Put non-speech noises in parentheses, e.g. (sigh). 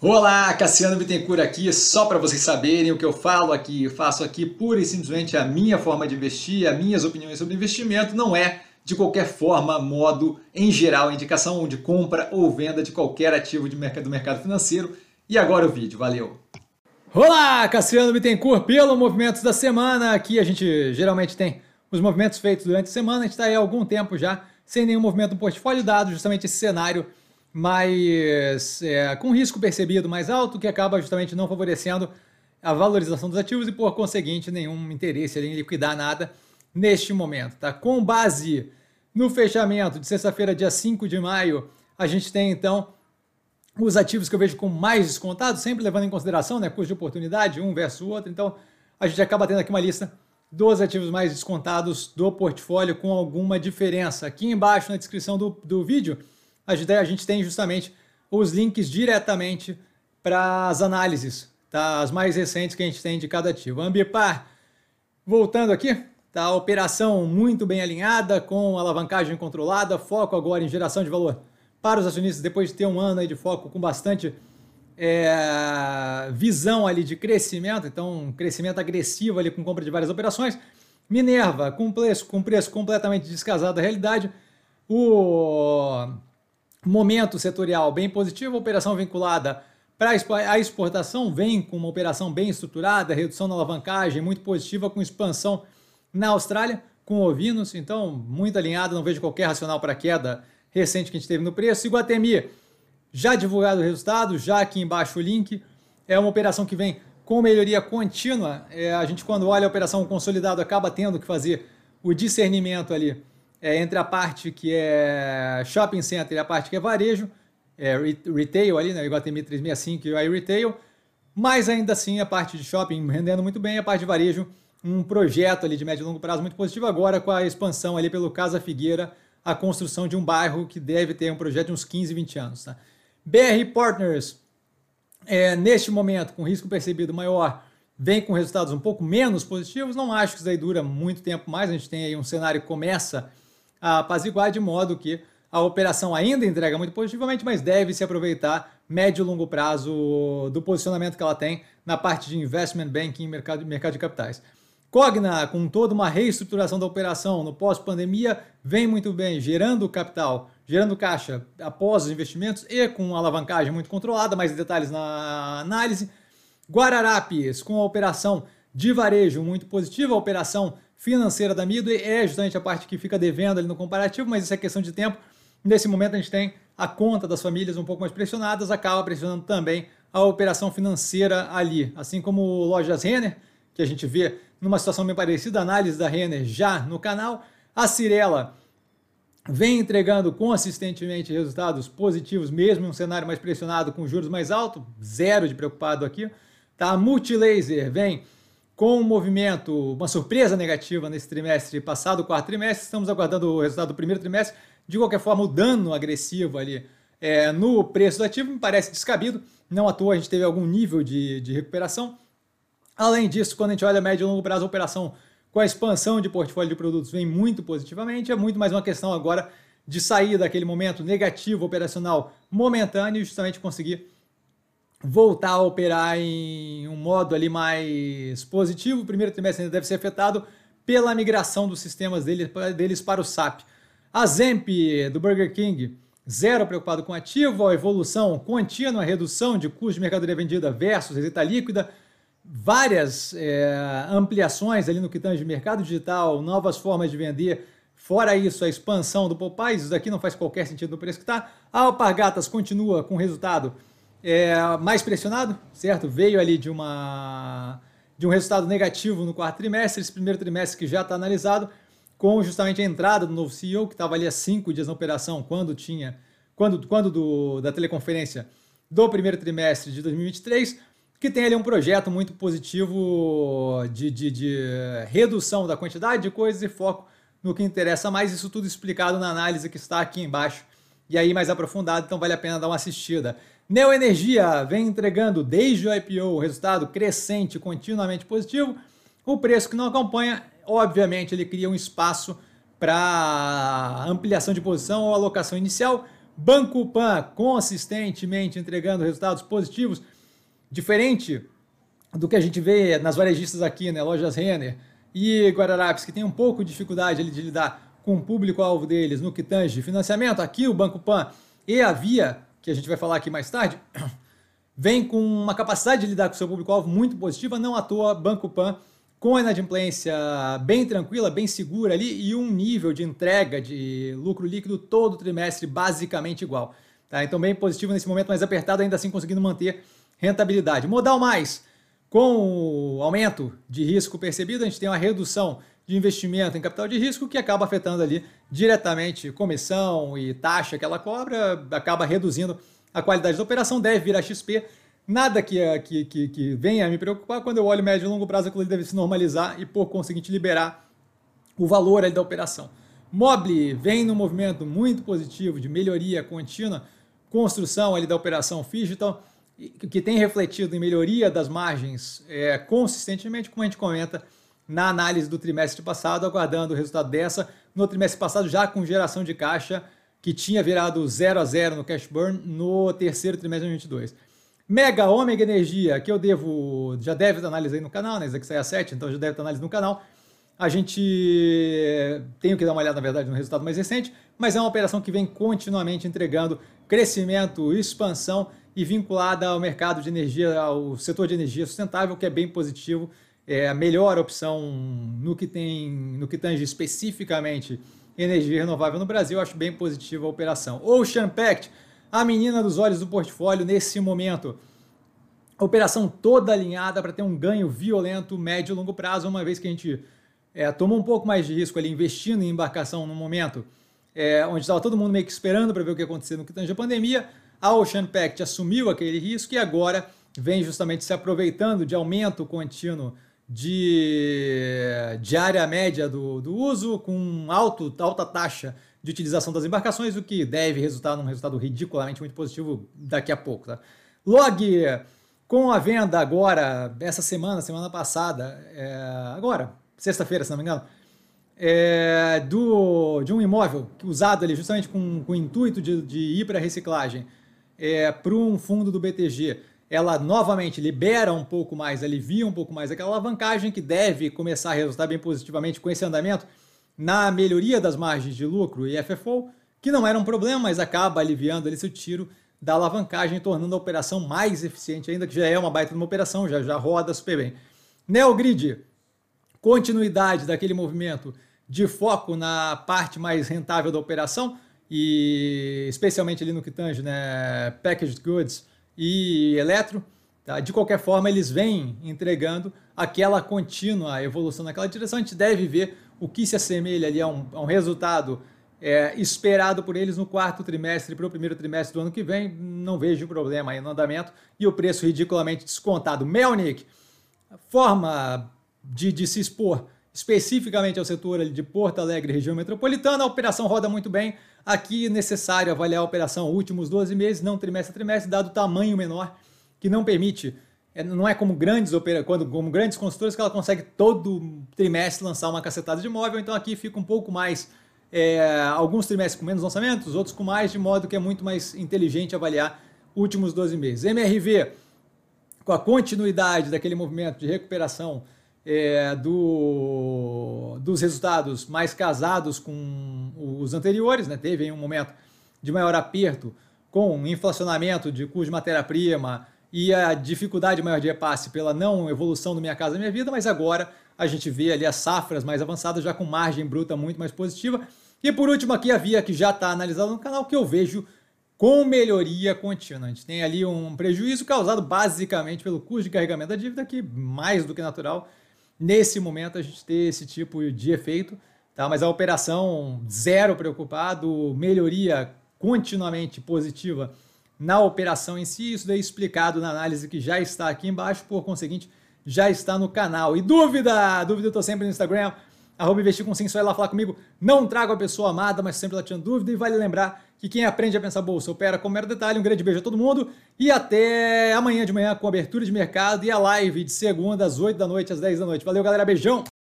Olá, Cassiano Bittencourt aqui, só para vocês saberem o que eu falo aqui, eu faço aqui pura e simplesmente a minha forma de investir, as minhas opiniões sobre investimento, não é de qualquer forma, modo, em geral, indicação de compra ou venda de qualquer ativo de mercado, do mercado financeiro. E agora o vídeo, valeu! Olá, Cassiano Bittencourt, pelo Movimentos da Semana, aqui a gente geralmente tem os movimentos feitos durante a semana, a gente está aí há algum tempo já, sem nenhum movimento no portfólio dado, justamente esse cenário mas é, com risco percebido mais alto, que acaba justamente não favorecendo a valorização dos ativos e, por conseguinte, nenhum interesse em liquidar nada neste momento. Tá? Com base no fechamento de sexta-feira, dia 5 de maio, a gente tem então os ativos que eu vejo com mais descontados, sempre levando em consideração né, custo de oportunidade, um versus o outro. Então, a gente acaba tendo aqui uma lista dos ativos mais descontados do portfólio com alguma diferença. Aqui embaixo na descrição do, do vídeo a gente tem justamente os links diretamente para as análises, tá? as mais recentes que a gente tem de cada ativo. Ambipar, voltando aqui, tá? a operação muito bem alinhada, com alavancagem controlada, foco agora em geração de valor para os acionistas, depois de ter um ano aí de foco com bastante é, visão ali de crescimento, então um crescimento agressivo ali com compra de várias operações. Minerva, com preço, com preço completamente descasado da realidade. O momento setorial bem positivo, operação vinculada para a exportação vem com uma operação bem estruturada, redução na alavancagem muito positiva com expansão na Austrália com ovinos, então muito alinhado, não vejo qualquer racional para queda recente que a gente teve no preço. Iguatemi, já divulgado o resultado, já aqui embaixo o link, é uma operação que vem com melhoria contínua. É, a gente quando olha a operação consolidada acaba tendo que fazer o discernimento ali é, entre a parte que é shopping center e a parte que é varejo, é, retail ali, né, Iguatemi 365 e o iRetail, mas ainda assim a parte de shopping rendendo muito bem, a parte de varejo, um projeto ali de médio e longo prazo muito positivo agora com a expansão ali pelo Casa Figueira, a construção de um bairro que deve ter um projeto de uns 15, 20 anos. Tá? BR Partners, é, neste momento, com risco percebido maior, vem com resultados um pouco menos positivos. Não acho que isso aí dura muito tempo mais. A gente tem aí um cenário que começa a apaziguar de modo que a operação ainda entrega muito positivamente, mas deve se aproveitar médio e longo prazo do posicionamento que ela tem na parte de investment banking e mercado, mercado de capitais. Cogna, com toda uma reestruturação da operação no pós-pandemia, vem muito bem, gerando capital, gerando caixa após os investimentos e com alavancagem muito controlada, mais detalhes na análise. Guararapes, com a operação de varejo muito positiva, a operação financeira da Midway é justamente a parte que fica devendo ali no comparativo, mas isso é questão de tempo. Nesse momento a gente tem a conta das famílias um pouco mais pressionadas, acaba pressionando também a operação financeira ali, assim como lojas Renner, que a gente vê numa situação bem parecida, análise da Renner já no canal. A Cirela vem entregando consistentemente resultados positivos, mesmo em um cenário mais pressionado, com juros mais altos, zero de preocupado aqui. Tá? A Multilaser vem com um movimento, uma surpresa negativa nesse trimestre passado, quarto trimestre. Estamos aguardando o resultado do primeiro trimestre. De qualquer forma, o dano agressivo ali é, no preço do ativo me parece descabido. Não à toa a gente teve algum nível de, de recuperação. Além disso, quando a gente olha a médio e longo prazo, a operação com a expansão de portfólio de produtos vem muito positivamente. É muito mais uma questão agora de sair daquele momento negativo operacional momentâneo e justamente conseguir voltar a operar em um modo ali mais positivo. O primeiro trimestre ainda deve ser afetado pela migração dos sistemas deles, para o SAP. A Zemp do Burger King, zero preocupado com ativo, a evolução contínua, redução de custo de mercadoria vendida versus receita líquida, várias é, ampliações ali no que tange mercado digital, novas formas de vender. Fora isso, a expansão do Popeyes, isso daqui não faz qualquer sentido no preço que está. A Alpargatas continua com resultado é, mais pressionado, certo? Veio ali de, uma, de um resultado negativo no quarto trimestre, esse primeiro trimestre que já está analisado, com justamente a entrada do novo CEO, que estava ali há cinco dias na operação, quando tinha, quando, quando do, da teleconferência do primeiro trimestre de 2023, que tem ali um projeto muito positivo de, de, de redução da quantidade de coisas e foco no que interessa mais, isso tudo explicado na análise que está aqui embaixo, e aí mais aprofundado, então vale a pena dar uma assistida. Neoenergia vem entregando desde o IPO resultado crescente, continuamente positivo. O preço que não acompanha, obviamente, ele cria um espaço para ampliação de posição ou alocação inicial, Banco Pan consistentemente entregando resultados positivos, diferente do que a gente vê nas varejistas aqui, né? Lojas Renner e Guararapes, que tem um pouco de dificuldade de lidar com o público-alvo deles no que tange financiamento. Aqui o Banco Pan e a Via, que a gente vai falar aqui mais tarde, (clears throat) vem com uma capacidade de lidar com seu público-alvo muito positiva, não à toa Banco Pan com a inadimplência bem tranquila, bem segura ali e um nível de entrega de lucro líquido todo trimestre basicamente igual. Tá? Então, bem positivo nesse momento, mas apertado, ainda assim conseguindo manter rentabilidade. Modal mais, com o aumento de risco percebido, a gente tem uma redução de investimento em capital de risco que acaba afetando ali diretamente comissão e taxa que ela cobra, acaba reduzindo a qualidade da operação, deve virar XP Nada que, que, que, que venha a me preocupar quando eu olho médio e longo prazo, aquilo deve se normalizar e, por conseguinte, liberar o valor ali da operação. Mobile vem num movimento muito positivo de melhoria contínua, construção ali da operação Digital, que tem refletido em melhoria das margens é, consistentemente, como a gente comenta na análise do trimestre passado, aguardando o resultado dessa. No trimestre passado, já com geração de caixa, que tinha virado 0 a 0 no cash burn no terceiro trimestre de 2022. Mega Ômega Energia, que eu devo, já deve estar analisando no canal, né? Isso aqui sai a 7, então já deve estar analisando no canal. A gente tem que dar uma olhada, na verdade, no resultado mais recente, mas é uma operação que vem continuamente entregando crescimento, expansão e vinculada ao mercado de energia, ao setor de energia sustentável, que é bem positivo. É a melhor opção no que tem, no que tange especificamente energia renovável no Brasil. Acho bem positiva a operação. Ocean Pact a menina dos olhos do portfólio nesse momento. operação toda alinhada para ter um ganho violento, médio e longo prazo, uma vez que a gente é, tomou um pouco mais de risco ali investindo em embarcação no momento é, onde estava todo mundo meio que esperando para ver o que ia acontecer no que tange a pandemia. A Ocean Pact assumiu aquele risco e agora vem justamente se aproveitando de aumento contínuo de, área média do, do uso, com alto, alta taxa de utilização das embarcações, o que deve resultar num resultado ridiculamente muito positivo daqui a pouco. Tá? Log, com a venda agora, essa semana, semana passada, é, agora, sexta-feira, se não me engano, é, do, de um imóvel usado ali justamente com, com o intuito de, de ir para reciclagem é, para um fundo do BTG, ela novamente libera um pouco mais, alivia um pouco mais aquela alavancagem que deve começar a resultar bem positivamente com esse andamento na melhoria das margens de lucro e FFO, que não era um problema, mas acaba aliviando ali seu tiro da alavancagem, tornando a operação mais eficiente, ainda que já é uma baita de uma operação, já, já roda super bem. Neogrid, continuidade daquele movimento de foco na parte mais rentável da operação, e especialmente ali no que tange né, packaged goods e eletro. Tá? De qualquer forma, eles vêm entregando aquela contínua evolução naquela direção. A gente deve ver o que se assemelha ali a um, a um resultado é, esperado por eles no quarto trimestre para o primeiro trimestre do ano que vem, não vejo problema aí no andamento e o preço ridiculamente descontado. Melnick, forma de, de se expor especificamente ao setor de Porto Alegre, região metropolitana, a operação roda muito bem. Aqui é necessário avaliar a operação últimos 12 meses, não trimestre a trimestre, dado o tamanho menor que não permite é, não é como grandes quando como grandes consultoras que ela consegue todo trimestre lançar uma cacetada de imóvel, então aqui fica um pouco mais é, alguns trimestres com menos lançamentos, outros com mais, de modo que é muito mais inteligente avaliar últimos 12 meses. MRV, com a continuidade daquele movimento de recuperação é, do, dos resultados mais casados com os anteriores, né? teve um momento de maior aperto com inflacionamento de custo de matéria-prima, e a dificuldade maior de repasse pela não evolução do Minha Casa Minha Vida, mas agora a gente vê ali as safras mais avançadas já com margem bruta muito mais positiva. E por último aqui a Via que já está analisada no canal, que eu vejo com melhoria contínua. A gente tem ali um prejuízo causado basicamente pelo custo de carregamento da dívida, que mais do que natural, nesse momento a gente ter esse tipo de efeito, tá? mas a operação zero preocupado, melhoria continuamente positiva na operação em si. Isso daí explicado na análise que já está aqui embaixo, por conseguinte, já está no canal. E dúvida? Dúvida eu estou sempre no Instagram, arroba investir com só ir lá falar comigo. Não trago a pessoa amada, mas sempre lá tinha dúvida. E vale lembrar que quem aprende a pensar bolsa opera com mero detalhe. Um grande beijo a todo mundo e até amanhã de manhã com abertura de mercado e a live de segunda às 8 da noite, às 10 da noite. Valeu, galera. Beijão!